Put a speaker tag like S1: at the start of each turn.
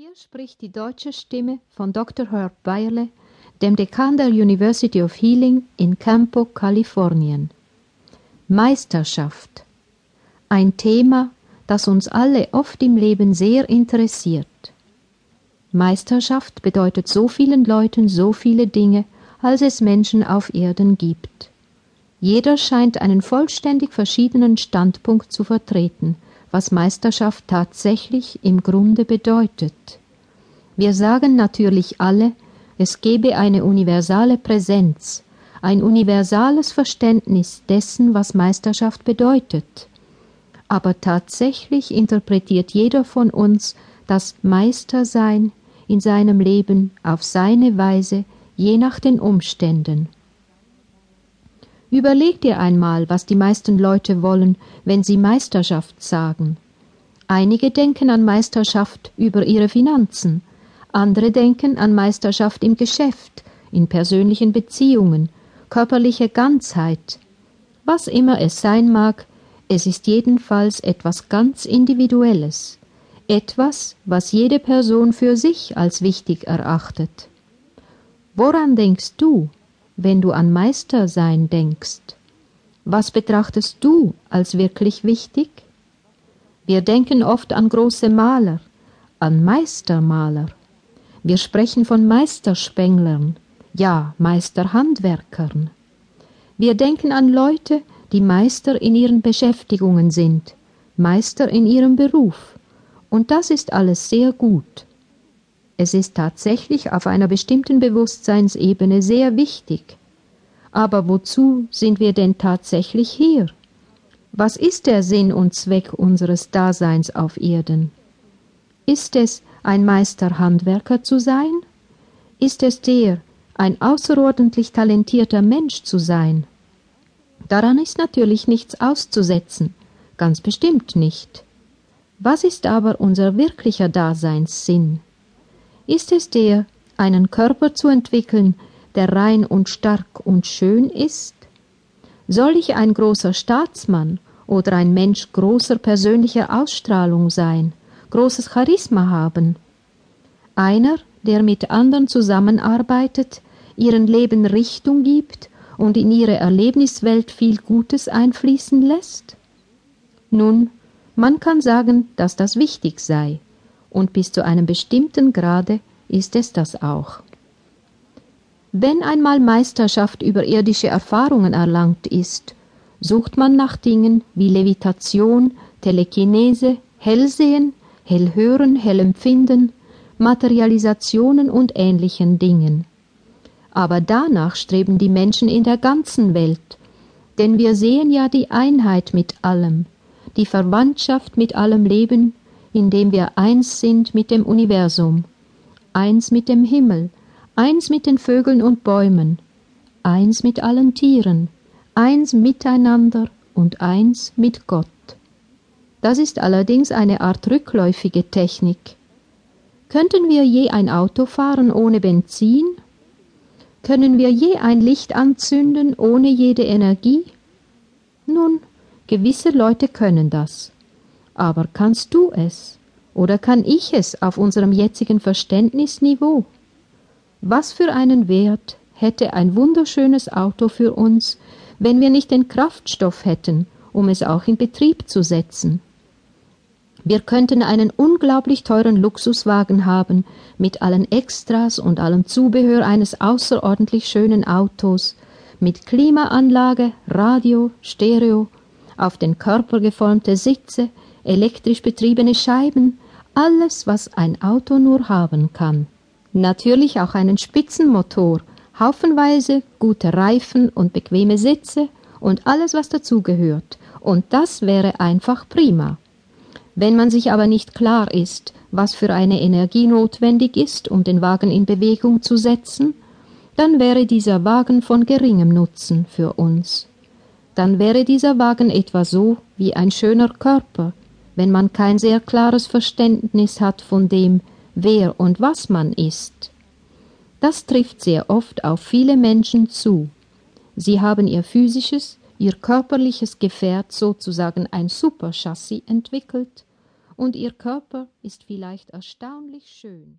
S1: Hier spricht die deutsche Stimme von Dr. Herb Bayerle, dem Dekan der University of Healing in Campo, Kalifornien. Meisterschaft. Ein Thema, das uns alle oft im Leben sehr interessiert. Meisterschaft bedeutet so vielen Leuten so viele Dinge, als es Menschen auf Erden gibt. Jeder scheint einen vollständig verschiedenen Standpunkt zu vertreten – was Meisterschaft tatsächlich im Grunde bedeutet. Wir sagen natürlich alle, es gebe eine universale Präsenz, ein universales Verständnis dessen, was Meisterschaft bedeutet. Aber tatsächlich interpretiert jeder von uns das Meistersein in seinem Leben auf seine Weise, je nach den Umständen. Überleg dir einmal, was die meisten Leute wollen, wenn sie Meisterschaft sagen. Einige denken an Meisterschaft über ihre Finanzen, andere denken an Meisterschaft im Geschäft, in persönlichen Beziehungen, körperliche Ganzheit. Was immer es sein mag, es ist jedenfalls etwas ganz Individuelles, etwas, was jede Person für sich als wichtig erachtet. Woran denkst du, wenn du an Meistersein denkst? Was betrachtest du als wirklich wichtig? Wir denken oft an große Maler, an Meistermaler. Wir sprechen von Meisterspenglern, ja Meisterhandwerkern. Wir denken an Leute, die Meister in ihren Beschäftigungen sind, Meister in ihrem Beruf. Und das ist alles sehr gut. Es ist tatsächlich auf einer bestimmten Bewusstseinsebene sehr wichtig. Aber wozu sind wir denn tatsächlich hier? Was ist der Sinn und Zweck unseres Daseins auf Erden? Ist es, ein Meisterhandwerker zu sein? Ist es der, ein außerordentlich talentierter Mensch zu sein? Daran ist natürlich nichts auszusetzen, ganz bestimmt nicht. Was ist aber unser wirklicher Daseinssinn? Ist es der, einen Körper zu entwickeln, der rein und stark und schön ist? Soll ich ein großer Staatsmann oder ein Mensch großer persönlicher Ausstrahlung sein, großes Charisma haben? Einer, der mit anderen zusammenarbeitet, ihren Leben Richtung gibt und in ihre Erlebniswelt viel Gutes einfließen lässt? Nun, man kann sagen, dass das wichtig sei und bis zu einem bestimmten Grade ist es das auch. Wenn einmal Meisterschaft über irdische Erfahrungen erlangt ist, sucht man nach Dingen wie Levitation, Telekinese, Hellsehen, Hellhören, Hellempfinden, Materialisationen und ähnlichen Dingen. Aber danach streben die Menschen in der ganzen Welt, denn wir sehen ja die Einheit mit allem, die Verwandtschaft mit allem Leben, indem wir eins sind mit dem Universum, eins mit dem Himmel, eins mit den Vögeln und Bäumen, eins mit allen Tieren, eins miteinander und eins mit Gott. Das ist allerdings eine Art rückläufige Technik. Könnten wir je ein Auto fahren ohne Benzin? Können wir je ein Licht anzünden ohne jede Energie? Nun, gewisse Leute können das. Aber kannst du es? Oder kann ich es auf unserem jetzigen Verständnisniveau? Was für einen Wert hätte ein wunderschönes Auto für uns, wenn wir nicht den Kraftstoff hätten, um es auch in Betrieb zu setzen? Wir könnten einen unglaublich teuren Luxuswagen haben, mit allen Extras und allem Zubehör eines außerordentlich schönen Autos, mit Klimaanlage, Radio, Stereo, auf den Körper geformte Sitze, elektrisch betriebene Scheiben, alles, was ein Auto nur haben kann. Natürlich auch einen Spitzenmotor, haufenweise gute Reifen und bequeme Sitze und alles, was dazugehört. Und das wäre einfach prima. Wenn man sich aber nicht klar ist, was für eine Energie notwendig ist, um den Wagen in Bewegung zu setzen, dann wäre dieser Wagen von geringem Nutzen für uns. Dann wäre dieser Wagen etwa so wie ein schöner Körper, wenn man kein sehr klares Verständnis hat von dem, wer und was man ist. Das trifft sehr oft auf viele Menschen zu. Sie haben ihr physisches, ihr körperliches Gefährt sozusagen ein Superchassis entwickelt, und ihr Körper ist vielleicht erstaunlich schön.